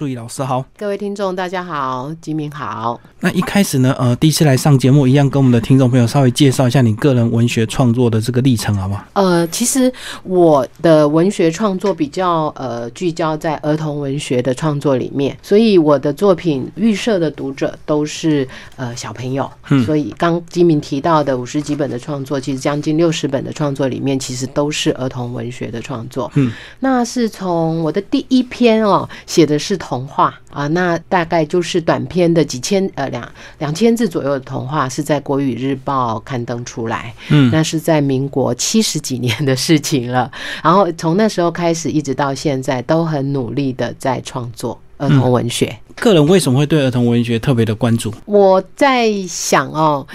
陆毅老师好，各位听众大家好，吉明好。那一开始呢，呃，第一次来上节目，一样跟我们的听众朋友稍微介绍一下你个人文学创作的这个历程，好不好？呃，其实我的文学创作比较呃聚焦在儿童文学的创作里面，所以我的作品预设的读者都是呃小朋友。嗯所以刚吉明提到的五十几本的创作，其实将近六十本的创作里面，其实都是儿童文学的创作。嗯，那是从我的第一篇哦，写的是童话啊，那大概就是短篇的几千呃两两千字左右的童话，是在国语日报刊登出来。嗯那是在民国七十几年的事情了。然后从那时候开始，一直到现在，都很努力的在创作儿童文学。个人为什么会对儿童文学特别的关注？我在想哦。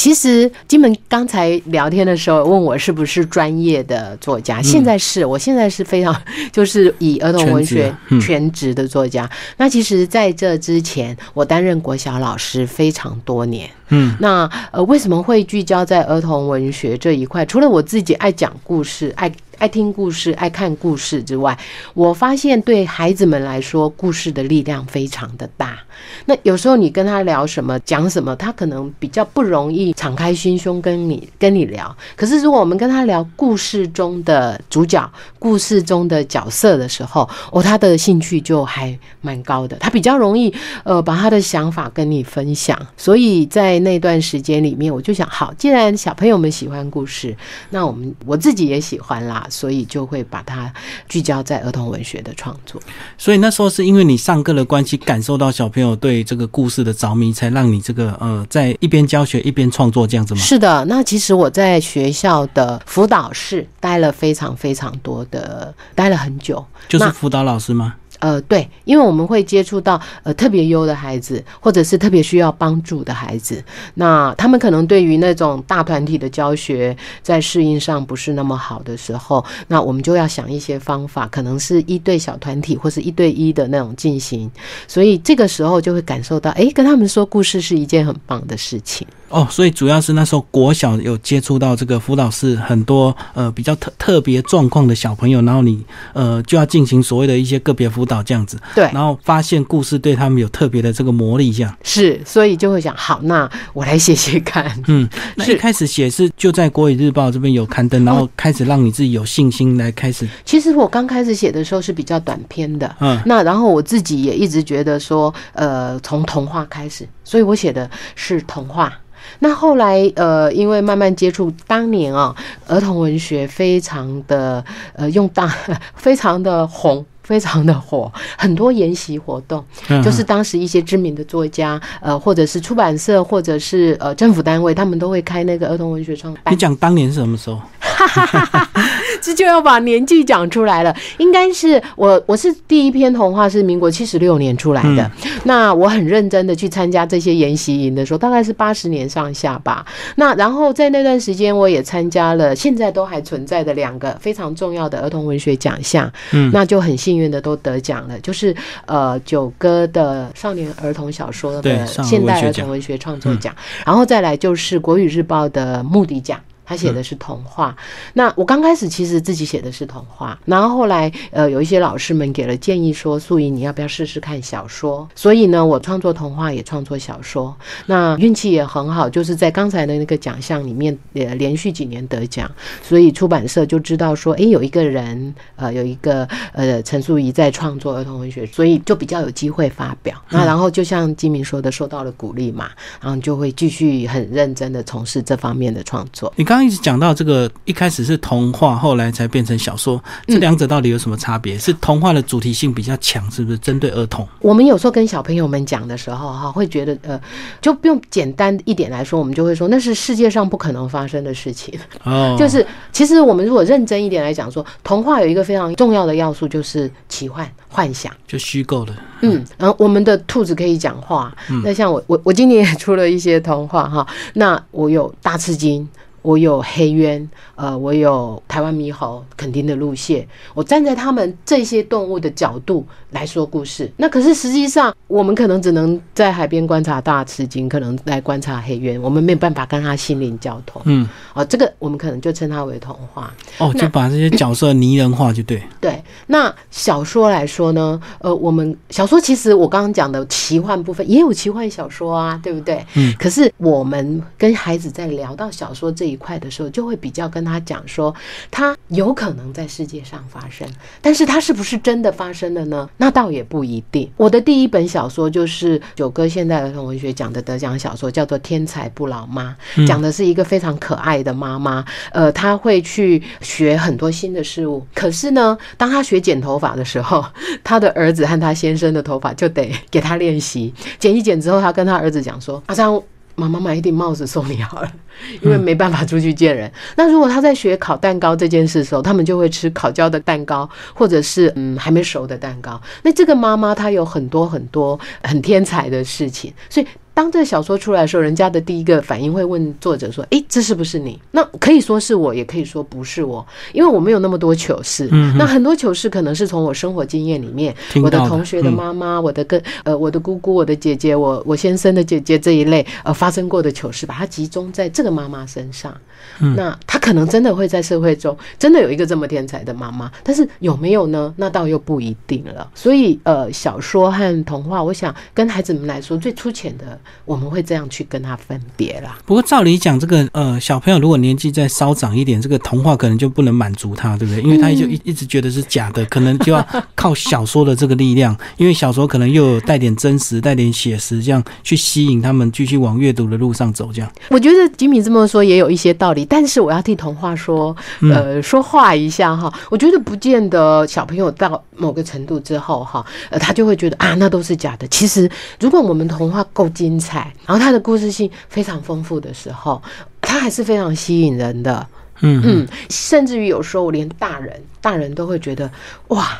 其实金门刚才聊天的时候问我是不是专业的作家，现在是我现在是非常 就是以儿童文学全职的作家。那其实在这之前，我担任国小老师非常多年。嗯那呃，为什么会聚焦在儿童文学这一块？除了我自己爱讲故事、爱爱听故事、爱看故事之外，我发现对孩子们来说，故事的力量非常的大。那有时候你跟他聊什么、讲什么，他可能比较不容易敞开心胸跟你跟你聊。可是如果我们跟他聊故事中的主角、故事中的角色的时候，哦，他的兴趣就还蛮高的，他比较容易呃把他的想法跟你分享。所以在那段时间里面，我就想，好，既然小朋友们喜欢故事，那我们我自己也喜欢啦，所以就会把它聚焦在儿童文学的创作。所以那时候是因为你上课的关系，感受到小朋友对这个故事的着迷，才让你这个呃在一边教学一边创作这样子吗？是的，那其实我在学校的辅导室待了非常非常多的，待了很久。就是辅导老师吗？呃，对，因为我们会接触到呃特别优的孩子，或者是特别需要帮助的孩子，那他们可能对于那种大团体的教学在适应上不是那么好的时候，那我们就要想一些方法，可能是一对小团体或是一对一的那种进行，所以这个时候就会感受到，诶，跟他们说故事是一件很棒的事情。哦，所以主要是那时候国小有接触到这个辅导室很多呃比较特特别状况的小朋友，然后你呃就要进行所谓的一些个别辅导这样子，对，然后发现故事对他们有特别的这个魔力，这样。是，所以就会想，好，那我来写写看。嗯，那一开始写是就在国语日报这边有刊登，然后开始让你自己有信心来开始，其实我刚开始写的时候是比较短篇的，嗯那然后我自己也一直觉得说，呃，从童话开始，所以我写的是童话。那后来，呃，因为慢慢接触，当年啊，儿童文学非常的，呃，用大，非常的红。非常的火，很多研习活动，嗯就是当时一些知名的作家，呃，或者是出版社，或者是呃政府单位，他们都会开那个儿童文学创班你。讲当年是什么时候？这就要把年纪讲出来了。应该是我，我是第一篇童话是民国七十六年出来的。那我很认真的去参加这些研习营的时候，大概是八十年上下吧。那然后在那段时间，我也参加了现在都还存在的两个非常重要的儿童文学奖项。嗯那就很幸运的都得奖了，就是呃九哥的少年儿童小说的现代儿童文学创作奖，然后再来就是国语日报的目的奖。他写的是童话，那我刚开始其实自己写的是童话，然后后来呃有一些老师们给了建议说，素怡你要不要试试看小说？所以呢，我创作童话也创作小说，那运气也很好，就是在刚才的那个奖项里面，呃连续几年得奖，所以出版社就知道说，哎，有一个人呃有一个呃陈素怡在创作儿童文学，所以就比较有机会发表。那然后就像金明说的，受到了鼓励嘛，然后就会继续很认真的从事这方面的创作。你刚刚一直讲到这个，一开始是童话，后来才变成小说，这两者到底有什么差别？是童话的主题性比较强，是不是针对儿童？我们有时候跟小朋友们讲的时候，哈，会觉得呃，就不用简单一点来说，我们就会说那是世界上不可能发生的事情。哦，就是其实我们如果认真一点来讲说，童话有一个非常重要的要素就是奇幻幻想。就虚构的，嗯，然后我们的兔子可以讲话。那像我我我今年也出了一些童话哈，那我有大吃惊。我有黑渊，呃，我有台湾猕猴、垦丁的路线，我站在他们这些动物的角度来说故事。那可是实际上，我们可能只能在海边观察大吃鲸，可能来观察黑渊，我们没有办法跟他心灵交通。嗯，哦，这个我们可能就称它为童话。哦，就把这些角色拟人化，就对。对，那小说来说呢，呃，我们小说其实我刚刚讲的奇幻部分也有奇幻小说啊，对不对？嗯。可是我们跟孩子在聊到小说这一块的时候，就会比较跟他讲说，它有可能在世界上发生，但是它是不是真的发生了呢？那倒也不一定。我的第一本小说就是九哥现代儿童文学奖的得奖小说，叫做《天才不老妈》，讲的是一个非常可爱的妈妈，呃，她会去学很多新的事物，可是呢，当她学剪头发的时候，她的儿子和她先生的头发就得给她练习剪一剪之后，她跟她儿子讲说：“阿张。”妈妈买一顶帽子送你好了，因为没办法出去见人。那如果他在学烤蛋糕这件事的时候，他们就会吃烤焦的蛋糕，或者是嗯还没熟的蛋糕。那这个妈妈她有很多很多很天才的事情，所以。当这个小说出来的时候，人家的第一个反应会问作者说：“诶，这是不是你？”那可以说是我，也可以说不是我，因为我没有那么多糗事。那很多糗事可能是从我生活经验里面，我的同学的妈妈、我的跟呃我的姑姑、我的姐姐、我我先生的姐姐这一类呃发生过的糗事，把它集中在这个妈妈身上。那她可能真的会在社会中真的有一个这么天才的妈妈，但是有没有呢？那倒又不一定了。所以呃，小说和童话，我想跟孩子们来说最粗浅的。我们会这样去跟他分别啦。不过照理讲，这个呃小朋友如果年纪再稍长一点，这个童话可能就不能满足他，对不对？因为他就一一直觉得是假的，可能就要靠小说的这个力量，因为小说可能又有带点真实、带点写实，这样去吸引他们继续往阅读的路上走。这样，我觉得吉米这么说也有一些道理，但是我要替童话说呃说话一下哈。我觉得不见得小朋友到某个程度之后哈，呃他就会觉得啊那都是假的。其实如果我们童话够精彩，然后它的故事性非常丰富的时候，它还是非常吸引人的。嗯嗯，甚至于有时候我连大人大人都会觉得哇。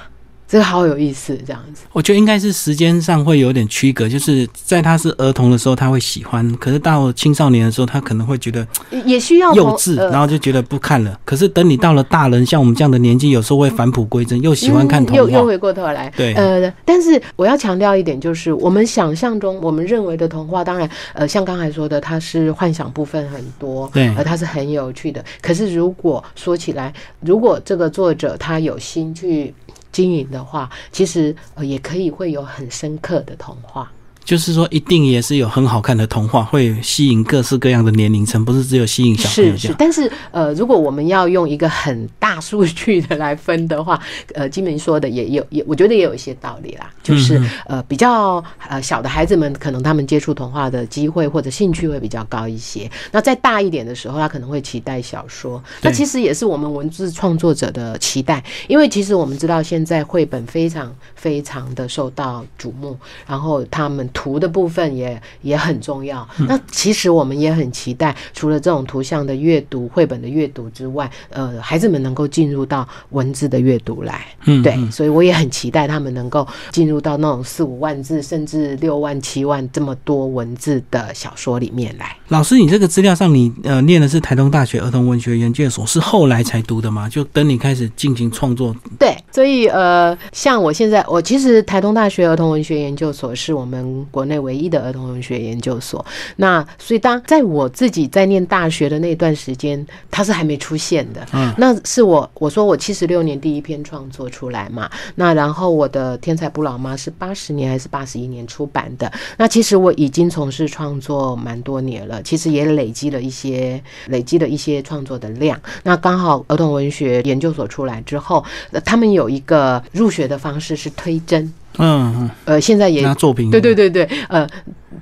这个好有意思，这样子，我觉得应该是时间上会有点区隔，就是在他是儿童的时候他会喜欢，可是到青少年的时候他可能会觉得也需要幼稚，然后就觉得不看了。可是等你到了大人，像我们这样的年纪，有时候会返璞归真，又喜欢看童话，又又回过头来。对，呃，但是我要强调一点，就是我们想象中我们认为的童话，当然，呃，像刚才说的，它是幻想部分很多，对，而它是很有趣的。可是如果说起来，如果这个作者他有心去。经营的话，其实也可以会有很深刻的童话。就是说，一定也是有很好看的童话，会吸引各式各样的年龄层，不是只有吸引小朋友。是是，但是呃，如果我们要用一个很大数据的来分的话，呃，金明说的也有也，我觉得也有一些道理啦。就是呃，比较呃小的孩子们，可能他们接触童话的机会或者兴趣会比较高一些。那再大一点的时候，他可能会期待小说。那其实也是我们文字创作者的期待，因为其实我们知道现在绘本非常非常的受到瞩目，然后他们。图的部分也也很重要。那其实我们也很期待，除了这种图像的阅读、绘本的阅读之外，呃，孩子们能够进入到文字的阅读来。嗯，对，所以我也很期待他们能够进入到那种四五万字，甚至六万、七万这么多文字的小说里面来。老师，你这个资料上，你呃念的是台东大学儿童文学研究所，是后来才读的吗？就等你开始进行创作？对，所以呃，像我现在，我其实台东大学儿童文学研究所是我们。国内唯一的儿童文学研究所，那所以当在我自己在念大学的那段时间，它是还没出现的。嗯，那是我我说我七十六年第一篇创作出来嘛，那然后我的天才不老妈是八十年还是八十一年出版的？那其实我已经从事创作蛮多年了，其实也累积了一些累积了一些创作的量。那刚好儿童文学研究所出来之后，他们有一个入学的方式是推甄。嗯嗯，呃，现在也作品，对对对对，呃，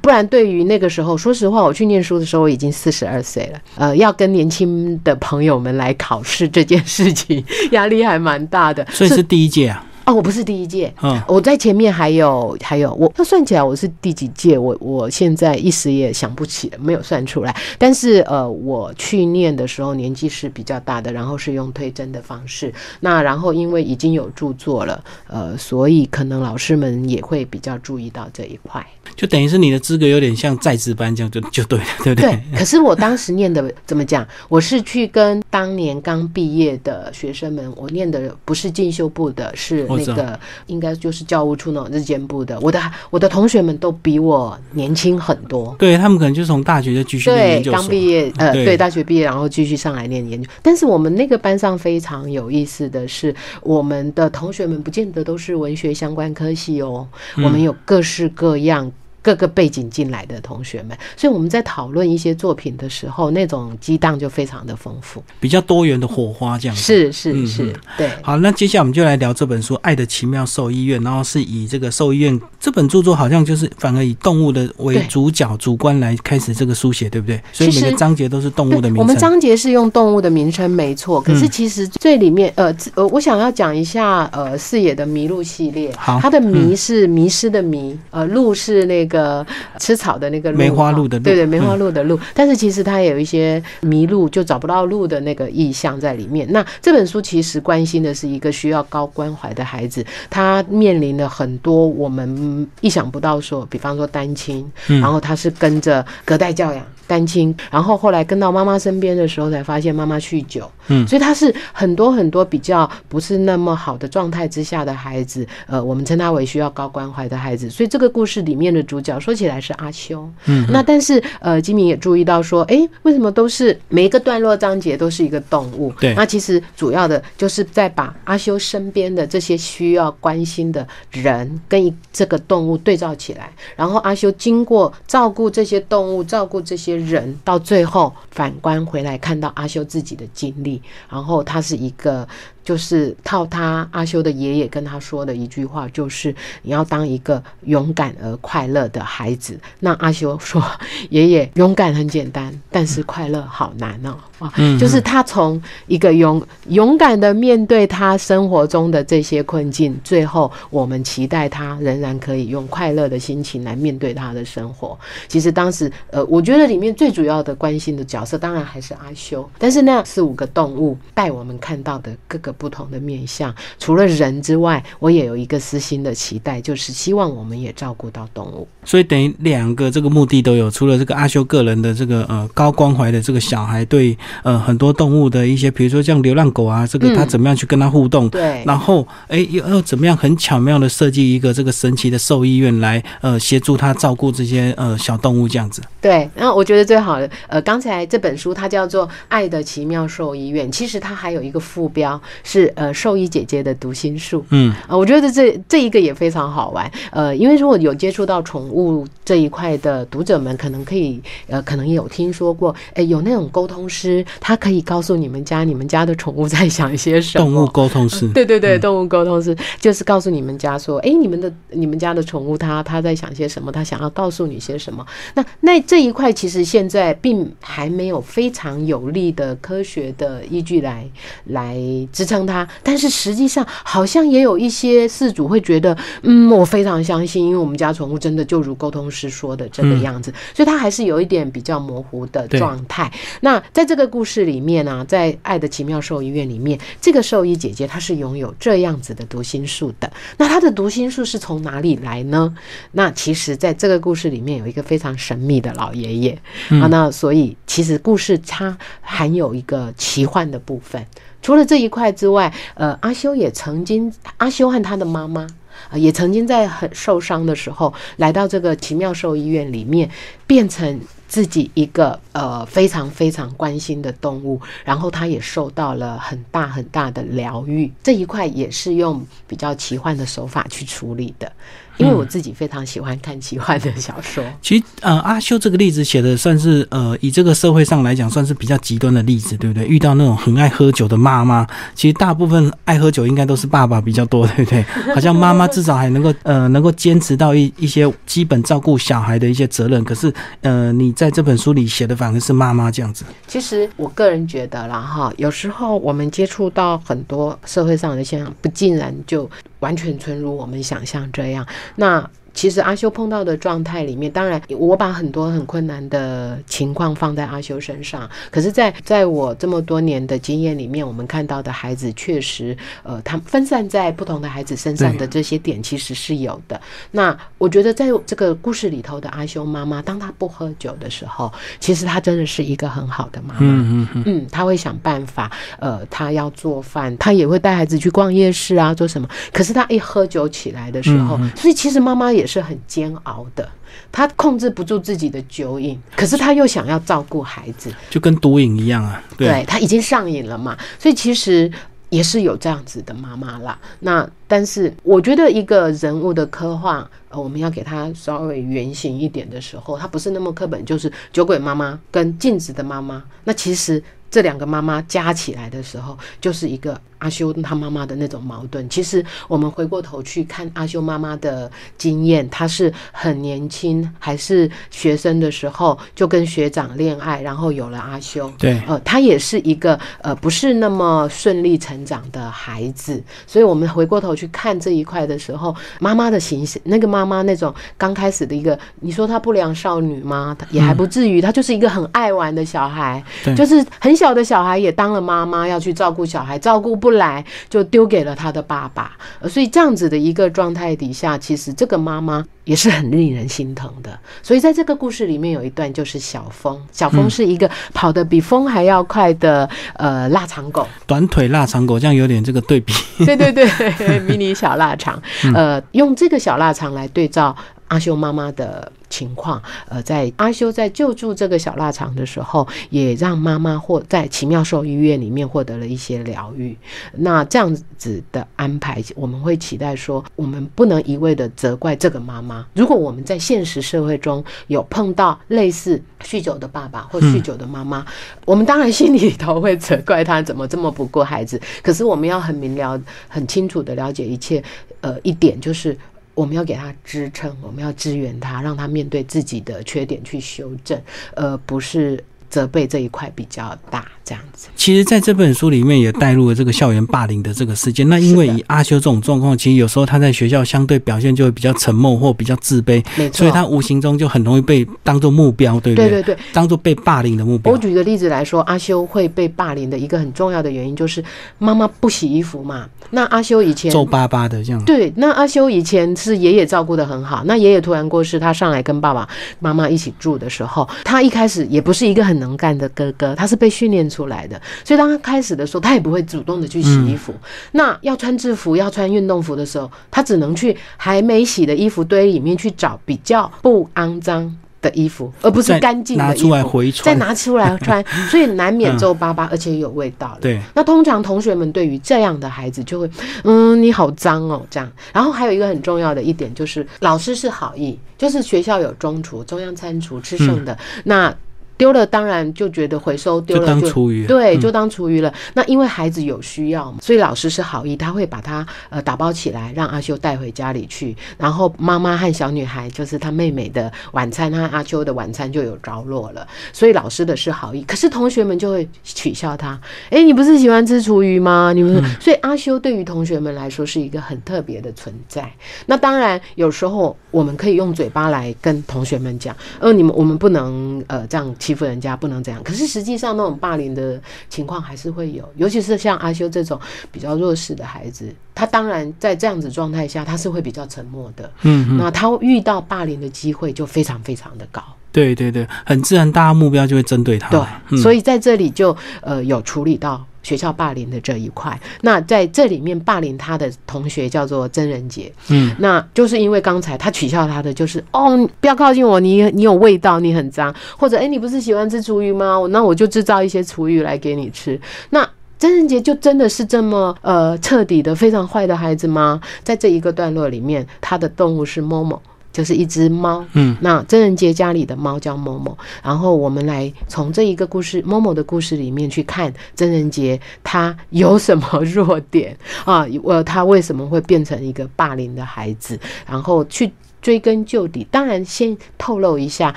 不然对于那个时候，说实话，我去念书的时候，我已经四十二岁了，呃，要跟年轻的朋友们来考试这件事情，压力还蛮大的。所以是第一届啊。哦，我不是第一届，嗯，我在前面还有还有，我那算起来我是第几届？我我现在一时也想不起了，没有算出来。但是呃，我去念的时候年纪是比较大的，然后是用推甄的方式。那然后因为已经有著作了，呃，所以可能老师们也会比较注意到这一块。就等于是你的资格有点像在职班这样，就就对了，对不对？对。可是我当时念的怎么讲？我是去跟当年刚毕业的学生们，我念的不是进修部的，是那个应该就是教务处那种日间部的。我的我的同学们都比我年轻很多，对他们可能就从大学就继续念研究刚毕业，呃，对，大学毕业然后继续上来念研究。但是我们那个班上非常有意思的是，我们的同学们不见得都是文学相关科系哦，我们有各式各样。各个背景进来的同学们，所以我们在讨论一些作品的时候，那种激荡就非常的丰富，比较多元的火花这样。是是是，对。好，那接下来我们就来聊这本书《爱的奇妙兽医院》，然后是以这个兽医院这本著作，好像就是反而以动物的为主角、主观来开始这个书写，对不对？所以每个章节都是动物的名称。我们章节是用动物的名称，没错。可是其实最里面，呃呃，我想要讲一下，呃，四野的麋鹿系列，好，它的迷是迷失的迷，呃，鹿是那个。吃草的那个梅花鹿的路对对梅花鹿的鹿，但是其实它也有一些迷路就找不到路的那个意象在里面。那这本书其实关心的是一个需要高关怀的孩子，他面临了很多我们意想不到，说比方说单亲，然后他是跟着隔代教养。单亲，然后后来跟到妈妈身边的时候，才发现妈妈酗酒，嗯，所以他是很多很多比较不是那么好的状态之下的孩子，呃，我们称他为需要高关怀的孩子。所以这个故事里面的主角说起来是阿修，嗯，那但是呃，金明也注意到说，哎，为什么都是每一个段落章节都是一个动物？对，那其实主要的就是在把阿修身边的这些需要关心的人跟这个动物对照起来，然后阿修经过照顾这些动物，照顾这些。人到最后反观回来，看到阿修自己的经历，然后他是一个。就是套他阿修的爷爷跟他说的一句话，就是你要当一个勇敢而快乐的孩子。那阿修说：“爷爷，勇敢很简单，但是快乐好难哦。”啊，就是他从一个勇勇敢的面对他生活中的这些困境，最后我们期待他仍然可以用快乐的心情来面对他的生活。其实当时，呃，我觉得里面最主要的关心的角色，当然还是阿修。但是那四五个动物带我们看到的各个。不同的面相，除了人之外，我也有一个私心的期待，就是希望我们也照顾到动物。所以等于两个这个目的都有，除了这个阿修个人的这个呃高关怀的这个小孩，对呃很多动物的一些，比如说像流浪狗啊，这个他怎么样去跟他互动？对。然后哎，要怎么样很巧妙的设计一个这个神奇的兽医院来呃协助他照顾这些呃小动物这样子。对。然后我觉得最好的呃，刚才这本书它叫做《爱的奇妙兽医院》，其实它还有一个副标。是呃，兽医姐姐的读心术，嗯。啊，我觉得这这一个也非常好玩，呃，因为如果有接触到宠物这一块的读者们，可能可以呃，可能也有听说过，哎，有那种沟通师，他可以告诉你们家你们家的宠物在想些什么。动物沟通师，对对对，动物沟通师就是告诉你们家说，哎，你们的你们家的宠物它它在想些什么，它想要告诉你些什么。那那这一块其实现在并还没有非常有力的科学的依据来来支撑。他，但是实际上好像也有一些饲主会觉得，嗯，我非常相信，因为我们家宠物真的就如沟通师说的这个样子，所以他还是有一点比较模糊的状态。那在这个故事里面呢，在《爱的奇妙兽医院》里面，这个兽医姐姐她是拥有这样子的读心术的。那她的读心术是从哪里来呢？那其实，在这个故事里面有一个非常神秘的老爷爷啊，那所以其实故事它含有一个奇幻的部分。除了这一块之外，呃，阿修也曾经，阿修和他的妈妈啊，也曾经在很受伤的时候，来到这个奇妙兽医院里面，变成自己一个呃非常非常关心的动物，然后他也受到了很大很大的疗愈。这一块也是用比较奇幻的手法去处理的。因为我自己非常喜欢看奇幻的小说。其实，呃，阿修这个例子写的算是，呃，以这个社会上来讲，算是比较极端的例子，对不对？遇到那种很爱喝酒的妈妈，其实大部分爱喝酒应该都是爸爸比较多，对不对？好像妈妈至少还能够，呃，能够坚持到一一些基本照顾小孩的一些责任。可是，呃，你在这本书里写的反而是妈妈这样子。其实，我个人觉得啦，哈，有时候我们接触到很多社会上的现象，不尽然就完全存如我们想象这样。那其实阿修碰到的状态里面，当然我把很多很困难的情况放在阿修身上，可是，在在我这么多年的经验里面，我们看到的孩子确实，呃，他分散在不同的孩子身上的这些点其实是有的。那我觉得在这个故事里头的阿修妈妈，当她不喝酒的时候，其实她真的是一个很好的妈妈。嗯嗯嗯，嗯，她会想办法，呃，她要做饭，她也会带孩子去逛夜市啊，做什么。可是她一喝酒起来的时候，所以其实妈妈也是很煎熬的，他控制不住自己的酒瘾，可是他又想要照顾孩子，就跟毒瘾一样啊。对，他已经上瘾了嘛，所以其实也是有这样子的妈妈啦。那但是我觉得一个人物的刻画，呃，我们要给他稍微圆形一点的时候，他不是那么课本，就是酒鬼妈妈跟镜子的妈妈。那其实这两个妈妈加起来的时候，就是一个。阿修他妈妈的那种矛盾，其实我们回过头去看阿修妈妈的经验，她是很年轻，还是学生的时候就跟学长恋爱，然后有了阿修。对，呃，她也是一个呃不是那么顺利成长的孩子，所以我们回过头去看这一块的时候，妈妈的形象，那个妈妈那种刚开始的一个，你说她不良少女吗？也还不至于，她就是一个很爱玩的小孩，就是很小的小孩也当了妈妈，要去照顾小孩，照顾不。不来就丢给了他的爸爸，所以这样子的一个状态底下，其实这个妈妈也是很令人心疼的。所以在这个故事里面有一段就是小峰，小峰是一个跑得比风还要快的呃腊肠狗，短腿腊肠狗，这样有点这个对比。对对对，迷你小腊肠，呃，用这个小腊肠来对照阿修妈妈的。情况，呃，在阿修在救助这个小腊肠的时候，也让妈妈或在奇妙兽医院里面获得了一些疗愈。那这样子的安排，我们会期待说，我们不能一味的责怪这个妈妈。如果我们在现实社会中有碰到类似酗酒的爸爸或酗酒的妈妈，我们当然心里头会责怪他怎么这么不顾孩子。可是我们要很明了、很清楚的了解一切。呃，一点就是。我们要给他支撑，我们要支援他，让他面对自己的缺点去修正，而不是。责备这一块比较大，这样子。其实，在这本书里面也带入了这个校园霸凌的这个事件。那因为以阿修这种状况，其实有时候他在学校相对表现就会比较沉默或比较自卑，没错。所以他无形中就很容易被当做目标，对不对？对对对，当做被霸凌的目标。我举个例子来说，阿修会被霸凌的一个很重要的原因就是妈妈不洗衣服嘛。那阿修以前皱巴巴的这样。对，那阿修以前是爷爷照顾的很好。那爷爷突然过世，他上来跟爸爸妈妈一起住的时候，他一开始也不是一个很能干的哥。哥，他是被训练出来的，所以当他开始的时候，他也不会主动的去洗衣服。那要穿制服、要穿运动服的时候，他只能去还没洗的衣服堆里面去找比较不肮脏的衣服，而不是干净的衣服，再拿出来穿，所以难免皱巴巴，而且有味道。对，那通常同学们对于这样的孩子就会，嗯，你好脏哦，这样。然后还有一个很重要的一点就是，老师是好意，就是学校有中厨、中央餐厨吃剩的那。丢了当然就觉得回收丢了就当厨余对，就当厨余了。那因为孩子有需要嘛，所以老师是好意，他会把它呃打包起来，让阿修带回家里去。然后妈妈和小女孩就是她妹妹的晚餐和阿修的晚餐就有着落了。所以老师的是好意，可是同学们就会取笑他。哎，你不是喜欢吃厨余吗？你们所以阿修对于同学们来说是一个很特别的存在。那当然有时候我们可以用嘴巴来跟同学们讲，呃，你们我们不能呃这样。欺负人家不能这样，可是实际上那种霸凌的情况还是会有，尤其是像阿修这种比较弱势的孩子，他当然在这样子状态下，他是会比较沉默的。嗯，那他遇到霸凌的机会就非常非常的高。对对对，很自然，大家目标就会针对他。对，所以在这里就呃有处理到。学校霸凌的这一块，那在这里面霸凌他的同学叫做曾仁杰，嗯，那就是因为刚才他取笑他的就是哦，不要靠近我，你你有味道，你很脏，或者哎，你不是喜欢吃厨余吗？那我就制造一些厨余来给你吃。那真人杰就真的是这么呃彻底的非常坏的孩子吗？在这一个段落里面，他的动物是某某。就是一只猫，嗯，那真人杰家里的猫叫某某，然后我们来从这一个故事某某的故事里面去看真人杰他有什么弱点啊？我他为什么会变成一个霸凌的孩子？然后去追根究底。当然，先透露一下，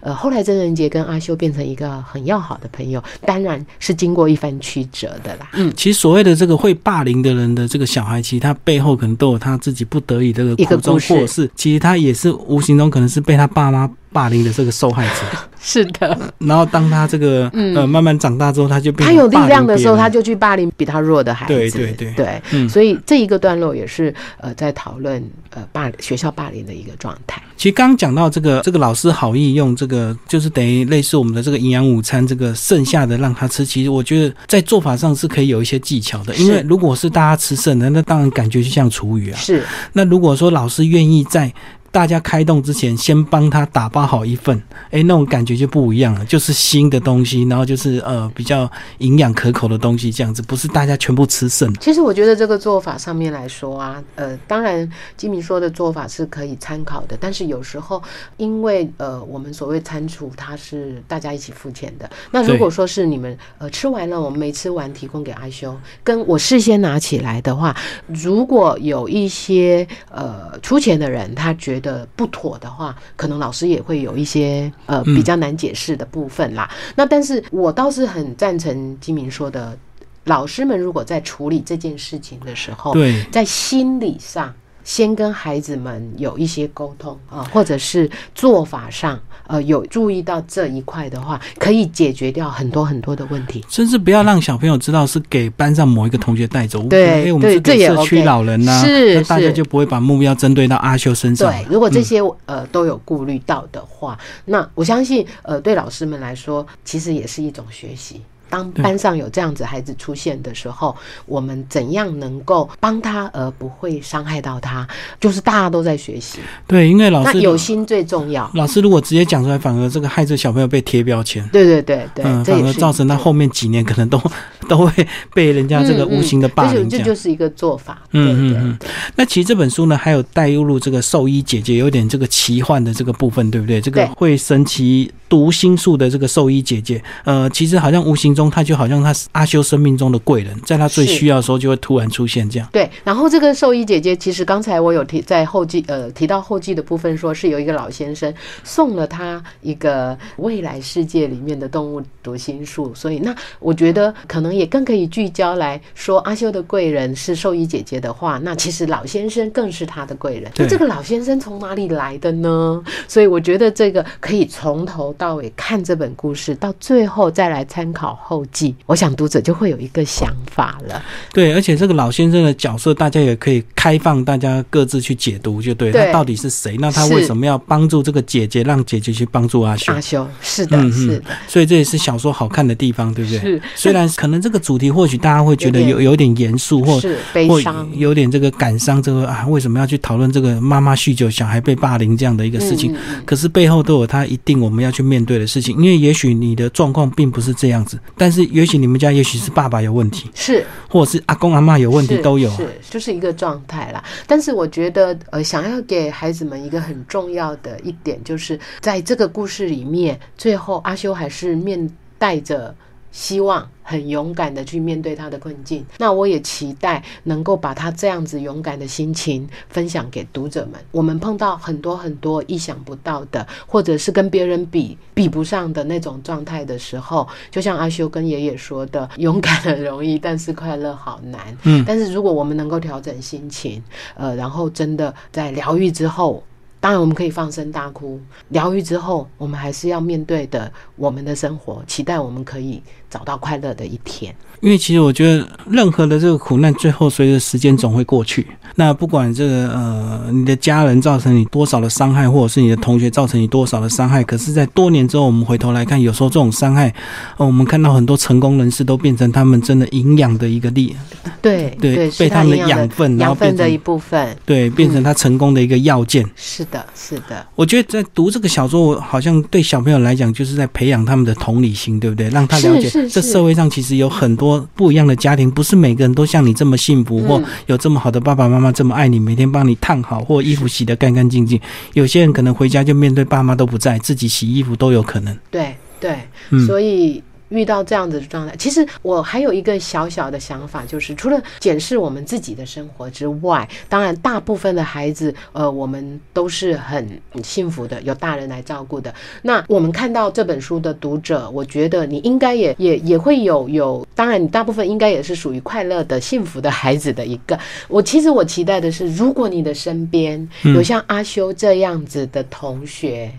呃，后来曾仁杰跟阿修变成一个很要好的朋友，当然是经过一番曲折的啦。嗯，其实所谓的这个会霸凌的人的这个小孩，其实他背后可能都有他自己不得已这个一个苦衷，或者是其实他也是无形中可能是被他爸妈霸凌的这个受害者。是的，然后当他这个、嗯呃慢慢长大之后，他就变他有力量的时候，他就去霸凌比他弱的孩子。对对对对嗯所以这一个段落也是呃在讨论呃霸学校霸凌的一个状态。其实刚刚讲到这个，这个老师好意用这个，就是等于类似我们的这个营养午餐，这个剩下的让他吃。其实我觉得在做法上是可以有一些技巧的，因为如果是大家吃剩的，那当然感觉就像厨余啊。是那如果说老师愿意在大家开动之前，先帮他打包好一份，哎，那种感觉就不一样了，就是新的东西，然后就是呃比较营养可口的东西，这样子，不是大家全部吃剩。其实我觉得这个做法上面来说啊，呃，当然金明说的做法是可以参考的，但是有时候因为呃我们所谓餐厨它是大家一起付钱的，那如果说是你们呃吃完了，我们没吃完提供给阿修，跟我事先拿起来的话，如果有一些呃出钱的人他觉得不妥的话，可能老师也会有一些呃嗯比较难解释的部分啦。那但是我倒是很赞成金明说的。老师们如果在处理这件事情的时候，对，在心理上先跟孩子们有一些沟通啊，或者是做法上呃有注意到这一块的话，可以解决掉很多很多的问题。甚至不要让小朋友知道是给班上某一个同学带走，对因为，我们是对这也给社区老人呐、是那大家就不会把目标针对到阿修身上。对，如果这些、呃都有顾虑到的话，那我相信呃对老师们来说，其实也是一种学习。当班上有这样子孩子出现的时候，我们怎样能够帮他而不会伤害到他？就是大家都在学习，对，因为老那师有心最重要。老师如果直接讲出来，反而这个害这小朋友被贴标签。对对对对，嗯，这也是反而造成他后面几年可能都 都会被人家这个无形的霸凌这就是一个做法。嗯嗯嗯那其实这本书呢，还有带入这个兽医姐姐，有点这个奇幻的这个部分，对不对？这个会神奇读心术的这个兽医姐姐，呃，其实好像无形中她就好像她是阿修生命中的贵人，在她最需要的时候就会突然出现这样。对，然后这个兽医姐姐，其实刚才我有提在后记呃提到后记的部分，说是有一个老先生送了他一个未来世界里面的动物读心术，所以那我觉得可能也更可以聚焦来说阿修的贵人是兽医姐姐的话，那其实老先生更是他的贵人。那这个老先生从哪里来的呢？所以我觉得这个可以从头到尾看这本故事，到最后再来参考后记，我想读者就会有一个想法了。对，而且这个老先生的角色，大家也可以开放大家各自去解读，就对对他到底是谁？那他为什么要帮助这个姐姐，让姐姐去帮助阿修？阿修是的，是的，所以这也是小说好看的地方，对不对？是虽然可能这个主题或许大家会觉得有有有点严肃，或是悲或伤。有点这个感伤，这个啊，为什么要去讨论这个妈妈酗酒、小孩被霸凌这样的一个事情？可是背后都有他一定我们要去面对的事情，因为也许你的状况并不是这样子，但是也许你们家也许是爸爸有问题，是或者是阿公阿妈有问题都有啊。是就是一个状态啦。但是我觉得，呃，想要给孩子们一个很重要的一点，就是在这个故事里面，最后阿修还是面带着。希望很勇敢的去面对他的困境，那我也期待能够把他这样子勇敢的心情分享给读者们。我们碰到很多很多意想不到的，或者是跟别人比比不上的那种状态的时候，就像阿修跟爷爷说的，勇敢很容易，但是快乐好难。嗯但是如果我们能够调整心情，呃，然后真的在疗愈之后。当然，我们可以放声大哭。疗愈之后，我们还是要面对的我们的生活，期待我们可以找到快乐的一天。因为其实我觉得任何的这个苦难，最后随着时间总会过去。那不管这个呃你的家人造成你多少的伤害，或者是你的同学造成你多少的伤害，可是，在多年之后，我们回头来看，有时候这种伤害，呃，我们看到很多成功人士都变成他们真的营养的一个力，对对，被他们的养分，然后变养分的一部分。对，变成他成功的一个要件。是的，是的，我觉得在读这个小说，我好像对小朋友来讲，就是在培养他们的同理心，对不对？让他了解这社会上其实有很多不一样的家庭，不是每个人都像你这么幸福，或嗯有这么好的爸爸妈妈这么爱你，每天帮你烫好，或衣服洗得干干净净。有些人可能回家就面对爸妈都不在，自己洗衣服都有可能。对对，嗯所以遇到这样子的状态，其实我还有一个小小的想法，就是除了检视我们自己的生活之外，当然大部分的孩子，呃，我们都是很幸福的，有大人来照顾的。那我们看到这本书的读者，我觉得你应该也也也会有有，当然你大部分应该也是属于快乐的、幸福的孩子的一个。我其实我期待的是，如果你的身边有像阿修这样子的同学，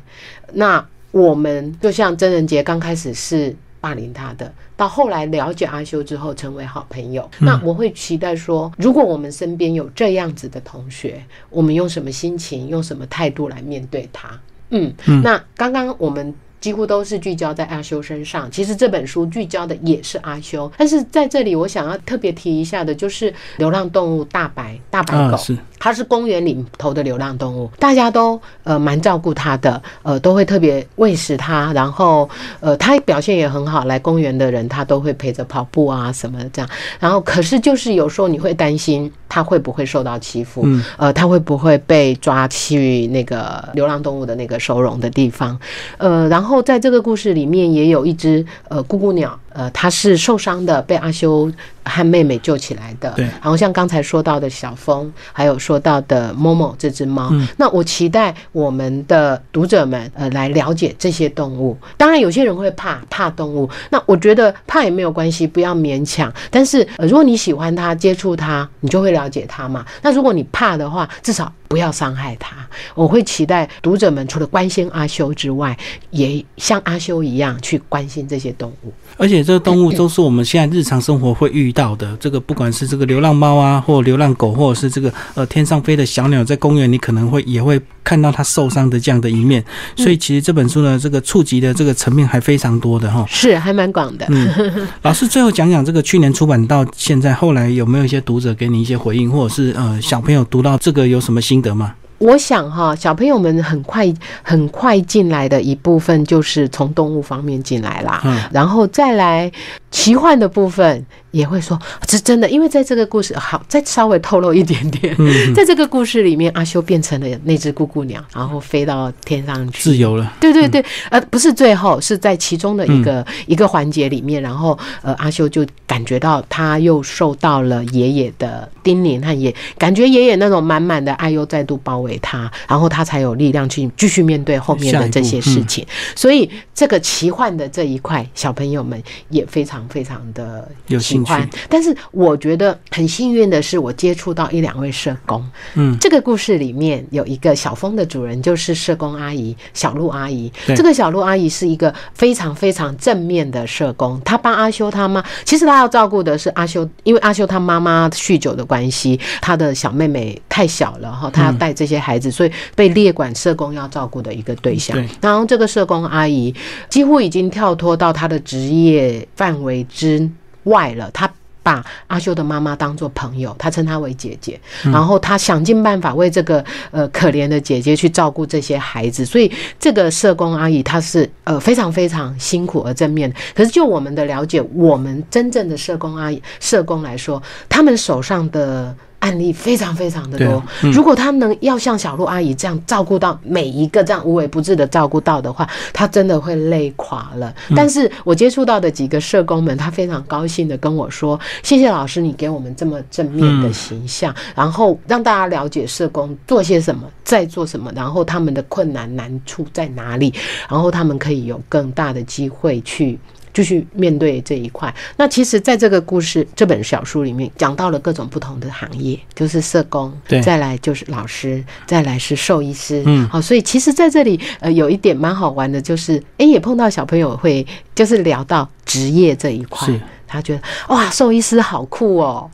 那我们就像真人杰刚开始是霸凌他的，到后来了解阿修之后成为好朋友。那我会期待说，如果我们身边有这样子的同学，我们用什么心情、用什么态度来面对他？嗯，那刚刚我们。几乎都是聚焦在阿修身上。其实这本书聚焦的也是阿修，但是在这里我想要特别提一下的，就是流浪动物大白大白狗，它是公园里头的流浪动物，大家都呃蛮照顾它的，呃都会特别喂食它，然后呃它表现也很好，来公园的人它都会陪着跑步啊什么的这样。然后可是就是有时候你会担心它会不会受到欺负，呃它会不会被抓去那个流浪动物的那个收容的地方，呃然后。后，在这个故事里面，也有一只呃咕咕鸟，呃，他是受伤的，被阿修。和妹妹救起来的，对。然后像刚才说到的小峰，还有说到的某某这只猫，那我期待我们的读者们呃来了解这些动物。当然，有些人会怕怕动物，那我觉得怕也没有关系，不要勉强。但是呃，如果你喜欢它，接触它，你就会了解它嘛。那如果你怕的话，至少不要伤害它。我会期待读者们除了关心阿修之外，也像阿修一样去关心这些动物。而且这个动物都是我们现在日常生活会遇。到的这个，不管是这个流浪猫啊，或流浪狗，或者是这个呃天上飞的小鸟，在公园你可能会也会看到它受伤的这样的一面。所以其实这本书呢，这个触及的这个层面还非常多的哈，是还蛮广的。嗯，老师最后讲讲这个去年出版到现在，后来有没有一些读者给你一些回应，或者是呃小朋友读到这个有什么心得吗？我想哈，小朋友们很快很快进来的一部分就是从动物方面进来啦，嗯，然后再来奇幻的部分也会说是真的，因为在这个故事好再稍微透露一点点，在这个故事里面，阿修变成了那只咕咕鸟，然后飞到天上去，自由了。对对对，呃，不是最后，是在其中的一个一个环节里面，然后呃，阿修就感觉到他又受到了爷爷的叮咛和也感觉爷爷那种满满的爱又再度包围。他，然后他才有力量去继续面对后面的这些事情。所以，这个奇幻的这一块，小朋友们也非常非常的有兴趣。但是，我觉得很幸运的是，我接触到一两位社工。嗯，这个故事里面有一个小峰的主人，就是社工阿姨小鹿阿姨。这个小鹿阿姨是一个非常非常正面的社工，她帮阿修他妈。其实她要照顾的是阿修，因为阿修他妈妈酗酒的关系，他的小妹妹太小了哈，他要带这些。孩子，所以被列管社工要照顾的一个对象。然后这个社工阿姨几乎已经跳脱到她的职业范围之外了。他把阿修的妈妈当做朋友，他称她为姐姐。然后他想尽办法为这个呃可怜的姐姐去照顾这些孩子。所以这个社工阿姨她是呃非常非常辛苦而正面。可是就我们的了解，我们真正的社工阿姨社工来说，他们手上的。案例非常非常的多，如果他能要像小鹿阿姨这样照顾到每一个这样无微不至的照顾到的话，他真的会累垮了。但是我接触到的几个社工们，他非常高兴的跟我说：“谢谢老师，你给我们这么正面的形象，然后让大家了解社工做些什么，在做什么，然后他们的困难难处在哪里，然后他们可以有更大的机会去。”继续面对这一块。那其实，在这个故事这本小书里面，讲到了各种不同的行业，就是社工，再来就是老师，再来是兽医师。嗯，好，所以其实在这里，呃，有一点蛮好玩的，就是，哎，也碰到小朋友会，就是聊到职业这一块，他觉得哇，兽医师好酷哦。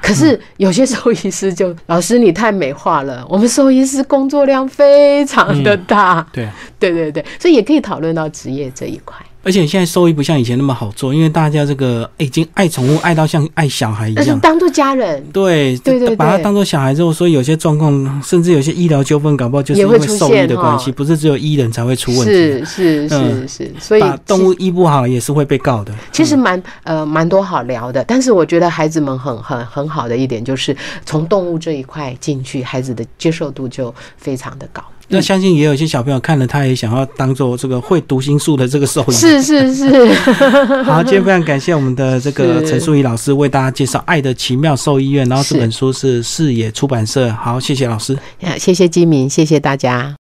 可是有些兽医师就，老师你太美化了，我们兽医师工作量非常的大。对，对对对，所以也可以讨论到职业这一块。而且现在兽医不像以前那么好做，因为大家这个已经爱宠物爱到像爱小孩一样，当做家人。对对对，把它当做小孩之后，所以有些状况，甚至有些医疗纠纷，搞不好就是因为兽医的关系，不是只有医人才会出问题。是是是是，所以动物医不好也是会被告的。其实蛮呃蛮多好聊的，但是我觉得孩子们很很很好的一点就是从动物这一块进去，孩子的接受度就非常的高。那相信也有一些小朋友看了，他也想要当做这个会读心术的这个兽医。是是是。好，今天非常感谢我们的这个陈淑仪老师为大家介绍《爱的奇妙兽医院》，然后这本书是视野出版社。好，谢谢老师。啊谢谢金明，谢谢大家。